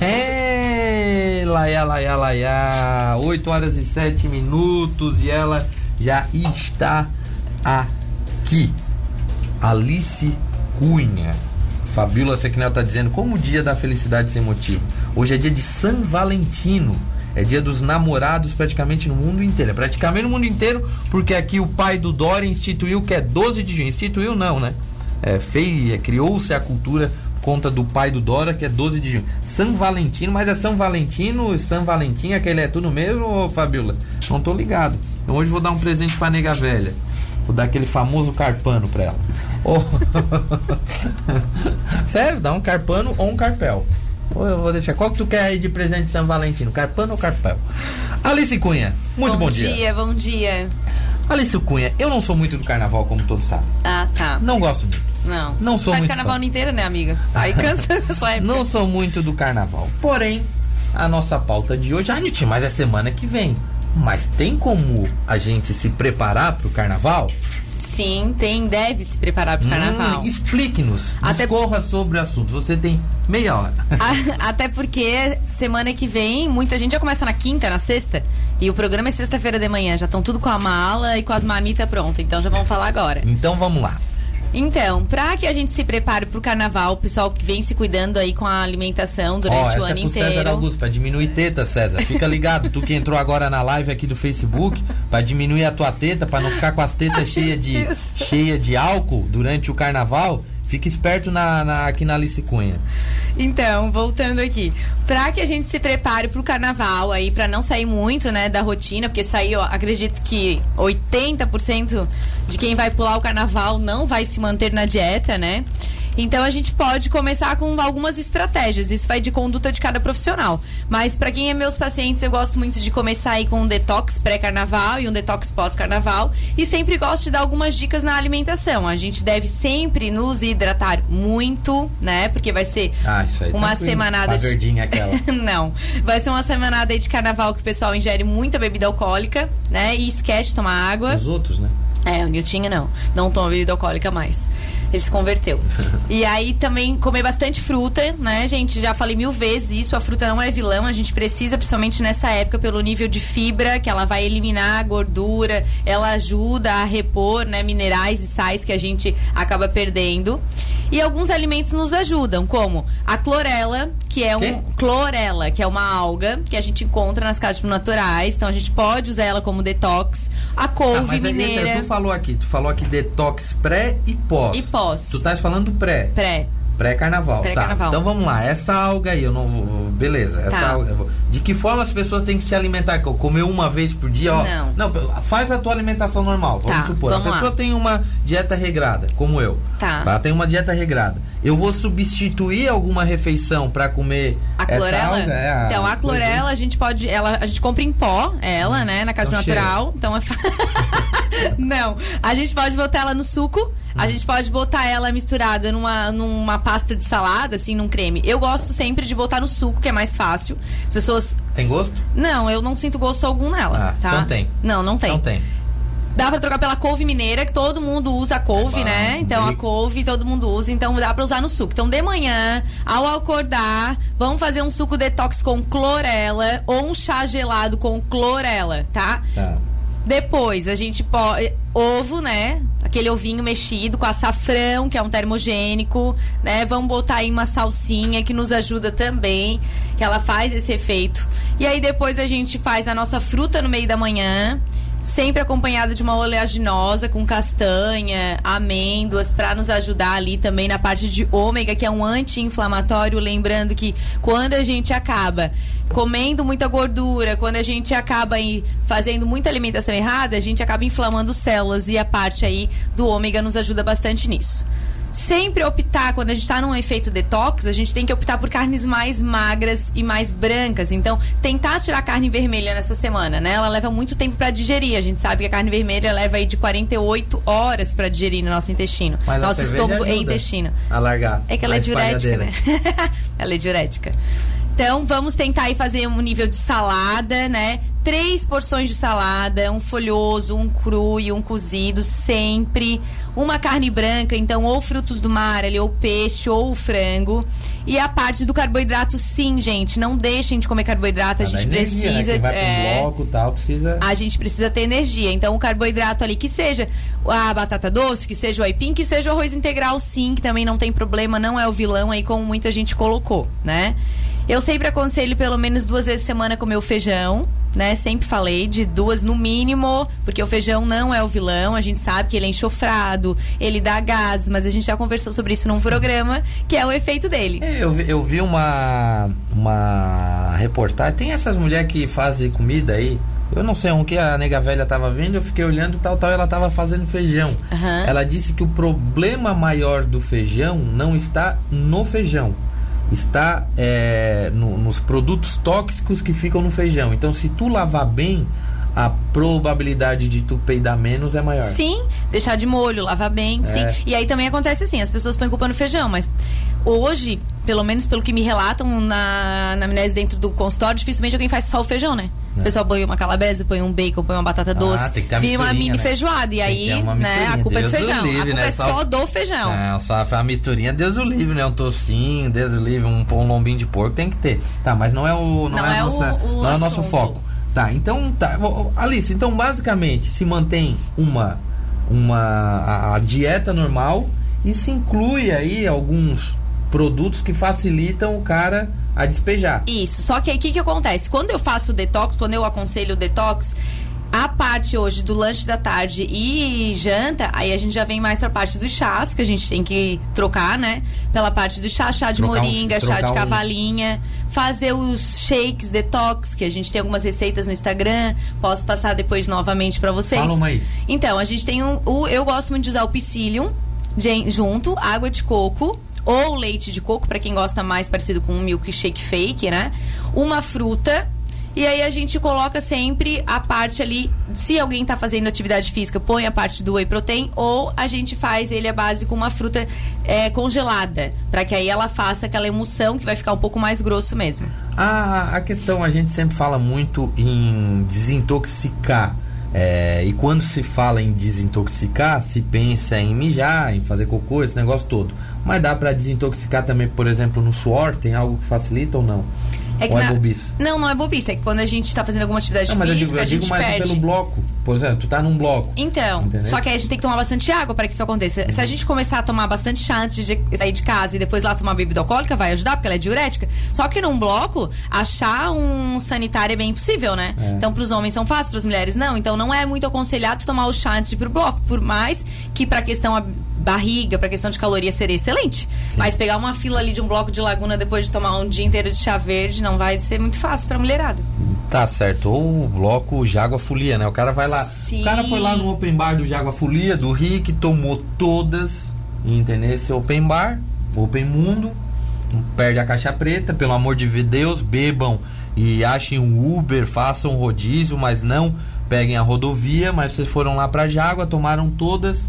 É, laia, laia, laia. 8 horas e 7 minutos e ela já está aqui. Alice Cunha. Fabíola Sequinel tá dizendo como o dia da felicidade sem motivo. Hoje é dia de São Valentino. É dia dos namorados praticamente no mundo inteiro. É praticamente no mundo inteiro, porque aqui o pai do Dória instituiu que é 12 de junho. Instituiu não, né? É, fez, é, criou-se a cultura conta do pai do Dória, que é 12 de junho. São Valentino, mas é São Valentino, São Valentim, aquele é tudo mesmo, ô, Fabíola? Não tô ligado. Então hoje vou dar um presente pra nega velha. Vou dar aquele famoso carpano pra ela. Oh. Sério, dá um carpano ou um carpel. Ou eu vou deixar. Qual que tu quer aí de presente de São Valentino? Carpano ou carpel? Alice Cunha, muito bom, bom dia. dia. Bom dia, Alice Cunha, eu não sou muito do carnaval, como todos sabem. Ah, tá. Não gosto muito. Não. Não sou Faz muito carnaval fã. inteiro, né, amiga? Aí cansa essa época. Não sou muito do carnaval. Porém, a nossa pauta de hoje, ah, Nilton, mas é semana que vem. Mas tem como a gente se preparar pro carnaval? Sim, tem, deve se preparar pro carnaval. Hum, Explique-nos. Até- Discorra sobre o assunto. Você tem meia hora. A- Até porque semana que vem muita gente já começa na quinta, na sexta. E o programa é sexta-feira de manhã. Já estão tudo com a mala e com as mamitas prontas. Então já vamos falar agora. Então vamos lá. Então, pra que a gente se prepare pro carnaval, o pessoal que vem se cuidando aí com a alimentação durante Ó, o essa ano é pro inteiro. César Augusto, pra diminuir teta, César. Fica ligado, tu que entrou agora na live aqui do Facebook, pra diminuir a tua teta, pra não ficar com as tetas cheias de, cheia de álcool durante o carnaval, fica esperto na, na- aqui na Alice Cunha. Então, voltando aqui. Pra que a gente se prepare pro carnaval aí, pra não sair muito, né, da rotina, porque sair, ó, acredito que 80% de quem vai pular o carnaval não vai se manter na dieta, né? Então a gente pode começar com algumas estratégias. Isso vai de conduta de cada profissional. Mas pra quem é meus pacientes, eu gosto muito de começar aí com um detox pré-carnaval e um detox pós-carnaval. E sempre gosto de dar algumas dicas na alimentação. A gente deve sempre nos hidratar muito, né? Porque vai ser Ah, uma tranquilo. semanada de- verdinha aquela. Não. Vai ser uma semanada aí de carnaval que o pessoal ingere muita bebida alcoólica, né? E esquece de tomar água. Os outros, né? É, o Niltinho não. Não toma bebida alcoólica mais. Ele se converteu. e aí também comer bastante fruta, né, gente? Já falei mil vezes isso. A fruta não é vilão. A gente precisa, principalmente nessa época, pelo nível de fibra, que ela vai eliminar a gordura, ela ajuda a repor, né, minerais e sais que a gente acaba perdendo. E alguns alimentos nos ajudam, como a clorela, que é Quê? um clorela, que é uma alga que a gente encontra nas casas naturais. Então a gente pode usar ela como detox. A Ah, couve mas é, mineira. esse, tu falou aqui, tu falou aqui detox pré e pós. E pós. Tu estás falando pré. Pré. Pré-carnaval, Pré-carnaval. tá. Então vamos lá, essa alga aí, eu não vou. Beleza, essa Tá. alga. De que forma as pessoas têm que se alimentar? Comer uma vez por dia? Ó, Não. faz a tua alimentação normal, vamos Tá, supor. vamos a pessoa lá. tem uma dieta regrada, como eu. Tá. Ela tem uma dieta regrada. Eu vou substituir alguma refeição pra comer A clorela? alga? É a então, a clorela a gente pode. Ela, a gente compra em pó, ela, né? Na casa Então natural. Então é. Não. A gente pode botar ela no suco. A gente pode botar ela misturada numa, numa pasta de salada, assim, num creme. Eu gosto sempre de botar no suco, que é mais fácil. As pessoas. Tem gosto? Não, eu não sinto gosto algum nela. Ah, tá? então tem. Não, não tem. Então tem. Dá pra trocar pela couve mineira, que todo mundo usa a couve, É bom, né? Então a couve todo mundo usa, então dá pra usar no suco. Então de manhã, ao acordar, vamos fazer um suco detox com clorela ou um chá gelado com clorela, tá? Tá. Depois a gente pode. Ovo, né? Aquele ovinho mexido com açafrão, que é um termogênico, né? Vamos botar aí uma salsinha que nos ajuda também, que ela faz esse efeito. E aí depois a gente faz a nossa fruta no meio da manhã, sempre acompanhada de uma oleaginosa com castanha, amêndoas, para nos ajudar ali também na parte de ômega, que é um anti-inflamatório. Lembrando que quando a gente acaba comendo muita gordura, quando a gente acaba aí fazendo muita alimentação errada, a gente acaba inflamando células e a parte aí do ômega nos ajuda bastante nisso. Sempre optar, quando a gente está num efeito detox, a gente tem que optar por carnes mais magras e mais brancas. Então, tentar tirar carne vermelha nessa semana, né? Ela leva muito tempo para digerir. A gente sabe que a carne vermelha leva aí de 48 horas para digerir no nosso intestino. Mas nosso estômago e intestino. A largar. É que ela é diurética, né? ela é diurética. Então, vamos tentar aí fazer um nível de salada, né? Três porções de salada, um folhoso, um cru e um cozido, sempre. Uma carne branca, então, ou frutos do mar, ali, ou peixe, ou frango. E a parte do carboidrato, sim, gente. Não deixem de comer carboidrato, a gente energia, precisa. Né? Quem vai é, pro bloco tal, precisa. a gente precisa ter energia. Então, o carboidrato ali, que seja a batata doce, que seja o aipim, que seja o arroz integral, sim, que também não tem problema, não é o vilão aí, como muita gente colocou, né? Eu sempre aconselho pelo menos duas vezes por semana comer o feijão, né? Sempre falei de duas no mínimo, porque o feijão não é o vilão, a gente sabe que ele é enxofrado, ele dá gás, mas a gente já conversou sobre isso num programa, que é o efeito dele. É, eu, vi- eu vi uma, uma reportagem. Tem essas mulheres que fazem comida aí. Eu não sei um que a nega velha tava vendo, eu fiquei olhando tal, tal, ela tava fazendo feijão. Aham. Ela disse que o problema maior do feijão não está no feijão. Está é, no- nos produtos tóxicos que ficam no feijão. Então, se tu lavar bem, a probabilidade de tu peidar menos é maior. Sim, deixar de molho, lavar bem, sim. É. E aí também acontece assim, as pessoas põem culpa no feijão, mas hoje, pelo menos pelo que me relatam na, na amnésia dentro do consultório, dificilmente alguém faz só o feijão, né? É. O pessoal põe uma calabresa, põe um bacon, põe uma batata doce, Ah, tem que ter a vira uma mini né? feijoada. E Tem aí, uma né, a culpa é do Deus o feijão. livre, a culpa né? é Só- do feijão. Não, só a misturinha, Deus o livre, né? Um tocinho, Deus o livre, um, um lombinho de porco tem que ter. Tá, mas não é o não, Não é, é o- nossa, o não é o nosso foco. Tá, então tá, Alice, então basicamente se mantém uma uma a, a dieta normal e se inclui aí alguns produtos que facilitam o cara a despejar. Isso. Só que aí o que, que acontece? Quando eu faço o detox, quando eu aconselho o detox, a parte hoje do lanche da tarde e janta, aí a gente já vem mais pra parte dos chás, que a gente tem que trocar, né? Pela parte do chá, chá de Trocar um- moringa, chá trocar de um- cavalinha, fazer os shakes detox, que a gente tem algumas receitas no Instagram, posso passar depois novamente pra vocês. Fala uma aí. Então, a gente tem um, o, eu gosto muito de usar o psyllium junto, água de coco ou leite de coco, pra quem gosta mais parecido com um milkshake fake, né? Uma fruta. E aí a gente coloca sempre a parte ali, se alguém tá fazendo atividade física, põe a parte do whey protein, ou a gente faz ele a base com uma fruta é, congelada, pra que aí ela faça aquela emulsão que vai ficar um pouco mais grosso mesmo. A, a questão, a gente sempre fala muito em desintoxicar. É, e quando se fala em desintoxicar, se pensa em mijar, em fazer cocô, esse negócio todo. Mas dá pra desintoxicar também, por exemplo, no suor? Tem algo que facilita ou não? ou é na- bobice? Não, não é bobice. É que quando a gente tá fazendo alguma atividade Não, mas eu física, digo, eu a digo mais perde. pelo bloco. Por exemplo, tu tá num bloco. Então, Entendeu? só que aí a gente tem que tomar bastante água para que isso aconteça. Uhum. Se a gente começar a tomar bastante chá antes de sair de casa e depois lá tomar bebida alcoólica, vai ajudar, porque ela é diurética. Só que num bloco, achar um sanitário é bem impossível, né? É. Então, pros homens são fáceis, pras mulheres não. Então, não é muito aconselhado tomar o chá antes de ir pro bloco, por mais que pra questão a barriga, pra questão de caloria seria excelente. Mas pegar uma fila ali de um bloco de laguna depois de tomar um dia inteiro de chá verde não vai ser muito fácil pra mulherada. Tá certo. Ou o bloco Jágua Folia, né? O cara vai lá. Sim. O cara foi lá no open bar do Jágua Folia, do Rick, tomou todas. Entendeu? Esse open bar, open mundo. Perde a caixa preta, pelo amor de Deus, bebam e achem um Uber, façam um rodízio, mas não peguem a rodovia. Mas vocês foram lá pra Jágua, tomaram todas.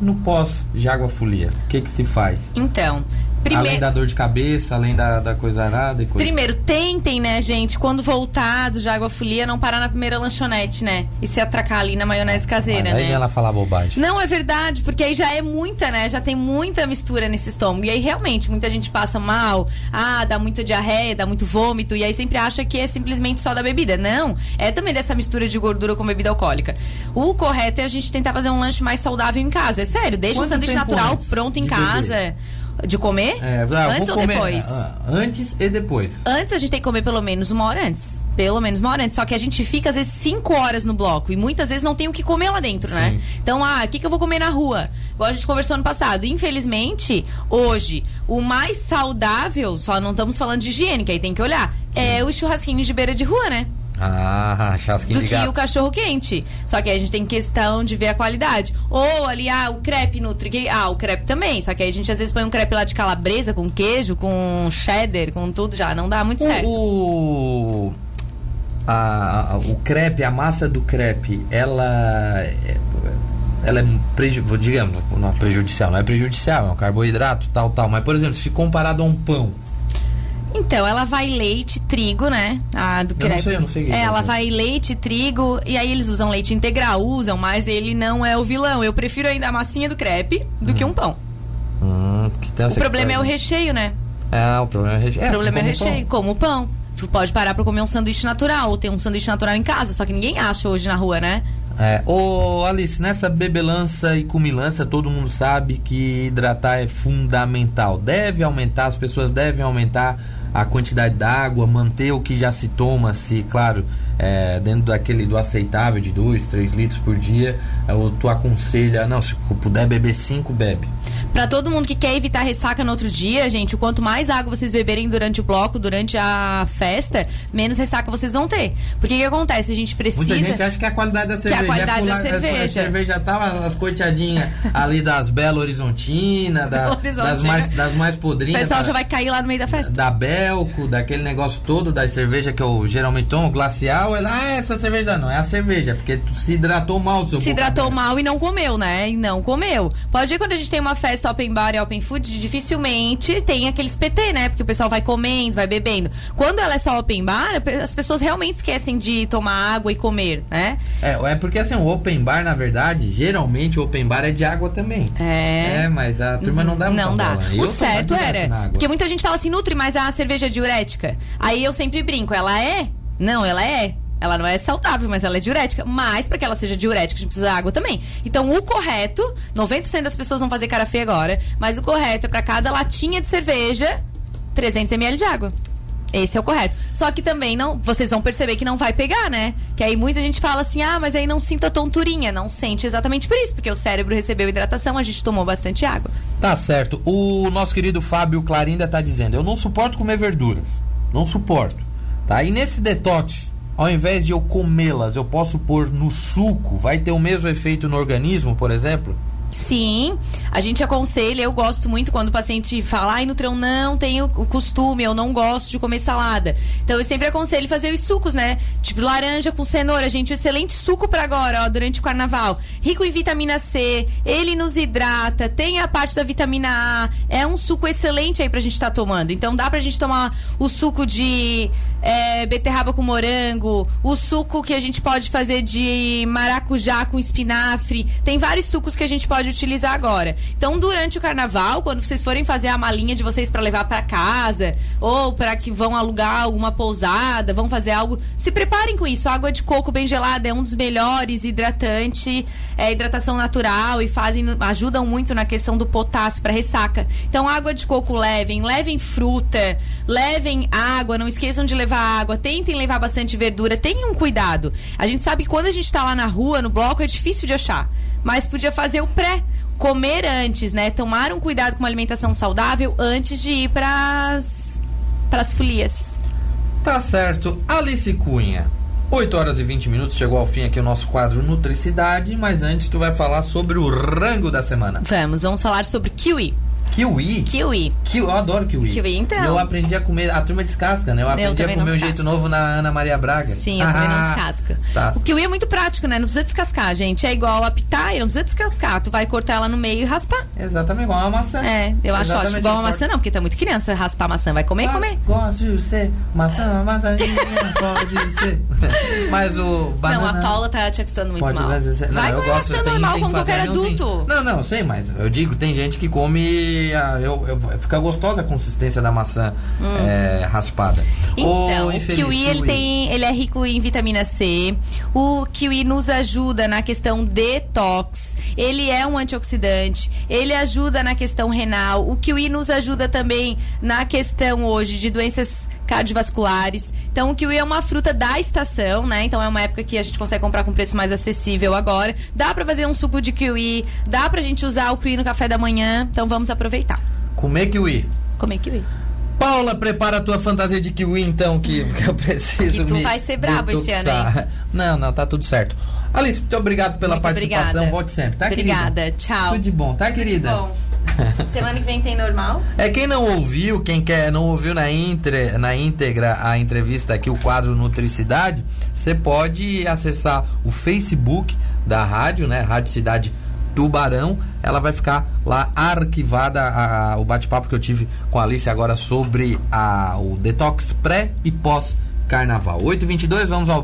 No pós Jágua Folia, o que que se faz? Então, Além primeiro. da dor de cabeça, além da, da coisa arada e coisa. Primeiro, tentem, né, gente, quando voltar do Jágua Folia, não parar na primeira lanchonete, né? E se atracar ali na maionese caseira, Mas aí né? ela falar bobagem. Não, é verdade, porque aí já é muita, né? Já tem muita mistura nesse estômago. E aí, realmente, muita gente passa mal, ah, dá muita diarreia, dá muito vômito, e aí sempre acha que é simplesmente só da bebida. Não, é também dessa mistura de gordura com bebida alcoólica. O correto é a gente tentar fazer um lanche mais saudável em casa. É sério, deixa Quanto o sanduíche natural antes pronto em de casa. De comer? É, ah, antes ou comer, depois? ah, antes e depois. Antes a gente tem que comer pelo menos uma hora antes. Pelo menos uma hora antes. Só que a gente fica, às vezes, cinco horas no bloco. E muitas vezes não tem o que comer lá dentro, né? Sim. Então, ah, o que, que eu vou comer na rua? Igual a gente conversou ano passado. Infelizmente, hoje, o mais saudável, só não estamos falando de higiene, que aí tem que olhar, é os churrasquinhos de beira de rua, né? Ah, chasquinho do de que gato. o cachorro quente. Só que aí a gente tem questão de ver a qualidade. Ou ali, ah, o crepe nutri. que- Ah, o crepe também. Só que aí a gente às vezes põe um crepe lá de calabresa, com queijo, com cheddar, com tudo já. Não dá muito certo. O, o, a, a- o crepe, a massa do crepe, ela é, ela é preju, digamos, não é prejudicial, não é prejudicial, é um carboidrato, tal, tal. Mas, por exemplo, se comparado a um pão, Então, ela vai leite, trigo, né? A do Eu crepe. não sei, eu não sei que É, é ela vai leite, trigo, e aí eles usam leite integral, usam, mas ele não é o vilão. Eu prefiro ainda a massinha do crepe do que um pão. Hum, que O problema é o recheio, né? É, o problema é o recheio. O problema é o assim recheio, como o pão. Tu pode parar pra comer um sanduíche natural, ou ter um sanduíche natural em casa, só que ninguém acha hoje na rua, né? É, ô Alice, nessa bebelança e cumilança, todo mundo sabe que hidratar é fundamental. Deve aumentar, as pessoas devem aumentar a quantidade d'água, manter o que já se toma, se, claro, é, dentro daquele do aceitável de 2, 3 litros por dia, é, ou tu aconselha, não, se puder beber 5, bebe. Pra todo mundo que quer evitar ressaca no outro dia, gente, o quanto mais água vocês beberem durante o bloco, durante a festa, menos ressaca vocês vão ter. Porque o que acontece? A gente precisa. Muita gente acha que é a qualidade da a cerveja. qualidade da é cerveja. A cerveja tal, as coitadinhas ali das Belo Horizontina, da- Horizontina. das, mais, das mais O podrinhas. pessoal da- já vai cair lá no meio da festa. da Belco, daquele negócio todo, da cerveja que eu geralmente tomo, glacial, ela, ah, essa cerveja não, é a cerveja, porque tu se hidratou mal seu Se hidratou aberta. mal e não comeu, né? E não comeu. Pode ver quando a gente tem uma festa open bar e open food, dificilmente tem aqueles PT, né? Porque o pessoal vai comendo, vai bebendo. Quando ela é só open bar, as pessoas realmente esquecem de tomar água e comer, né? É, é porque assim, o open bar, na verdade, geralmente o open bar é de água também. É. É, mas a turma não dá Não dá. bola. Eu O tô certo era. Porque muita gente fala assim, Nutri, mas a cerveja é diurética. Aí eu sempre brinco, ela é? Não, ela é. Ela não é saudável, mas ela é diurética. Mas, para que ela seja diurética, a gente precisa de água também. Então, o correto, 90% das pessoas vão fazer cara feia agora, mas o correto é para cada latinha de cerveja, 300 ml de água. Esse é o correto. Só que também não, vocês vão perceber que não vai pegar, né? Que aí muita gente fala assim: "Ah, mas aí não sinto a tonturinha". Não sente exatamente por isso, porque o cérebro recebeu hidratação, a gente tomou bastante água. Tá certo. O nosso querido Fábio Clarinda tá dizendo: Eu não suporto comer verduras. Não suporto. Tá? E nesse detox, ao invés de eu comê-las, eu posso pôr no suco? Vai ter o mesmo efeito no organismo, por exemplo? Sim, a gente aconselha, eu gosto muito quando o paciente fala, ai, Nutrão, não tenho o costume, eu não gosto de comer salada. Então eu sempre aconselho fazer os sucos, né? Tipo laranja com cenoura, gente, um excelente suco para agora, ó, durante o carnaval. Rico em vitamina C, ele nos hidrata, tem a parte da vitamina A, é um suco excelente aí pra gente estar tomando. Então dá pra gente tomar o suco de é, beterraba com morango, o suco que a gente pode fazer de maracujá com espinafre. Tem vários sucos que a gente pode utilizar agora. Então, durante o carnaval, quando vocês forem fazer a malinha de vocês para levar para casa, ou para que vão alugar alguma pousada, vão fazer algo, se preparem com isso. A água de coco bem gelada é um dos melhores hidratante, é hidratação natural e fazem ajudam muito na questão do potássio para ressaca. Então, água de coco levem, levem fruta, levem água, não esqueçam de levar água, tentem levar bastante verdura, tenham cuidado. A gente sabe que quando a gente tá lá na rua, no bloco, é difícil de achar, mas podia fazer o pré comer antes, né? Tomar um cuidado com uma alimentação saudável antes de ir pras pras folias. Tá certo. Alice Cunha. 8 horas e 20 minutos, chegou ao fim aqui o nosso quadro Nutricidade, mas antes tu vai falar sobre o rango da semana. Vamos, vamos falar sobre kiwi. Kiwi? Kiwi. Ki- eu adoro kiwi. Kiwi, então. Eu aprendi a comer, a turma descasca, né? Eu aprendi a também não comer o descasco. jeito novo na Ana Maria Braga. Sim, eu também não Ah, descasco. Tá. O kiwi é muito prático, né? Não precisa descascar, gente. É igual a pitaia, não precisa descascar. Tu vai cortar ela no meio e raspar. Exatamente igual uma maçã. É, eu acho ótimo. Igual uma maçã não, porque é muito criança. Raspar maçã, vai comer e comer. Gosto de ser maçã, maçãzinha, pode ser. Mas o banana... Não, a Paula tá te acostando muito Pode mal. Não, vai eu comer gosto, maçã normal como qualquer adulto. Não, não, sei, mas eu digo, tem gente que come. Ah, eu, eu- fica gostosa a consistência da maçã é, raspada. Então, o infeliz, kiwi, ele tem, ele é rico em vitamina C. O kiwi nos ajuda na questão detox. Ele é um antioxidante. Ele ajuda na questão renal. O kiwi nos ajuda também na questão hoje de doenças cardiovasculares. Então, o kiwi é uma fruta da estação, né? Então, é uma época que a gente consegue comprar com preço mais acessível agora. Dá pra fazer um suco de kiwi, dá pra gente usar o kiwi no café da manhã. Então, vamos aproveitar. Comer kiwi. Comer kiwi. Paula, prepara a tua fantasia de kiwi então, que, que eu preciso Que tu me vai ser brabo esse ano, detoxar. Não, não, tá tudo certo. Alice, muito obrigado pela Muito participação. obrigada. Volte sempre, tá, Obrigada, querida? tchau. Tudo de bom, tá, querida? Tudo de bom. Semana que vem tem normal? É quem não ouviu, quem quer não ouviu na, intre, na íntegra a entrevista aqui, o quadro Nutricidade, você pode acessar o Facebook da rádio, né? Rádio Cidade Tubarão, ela vai ficar lá arquivada a, a, o bate-papo que eu tive com a Alice agora sobre a, o detox pré e pós carnaval. 8h22, vamos ao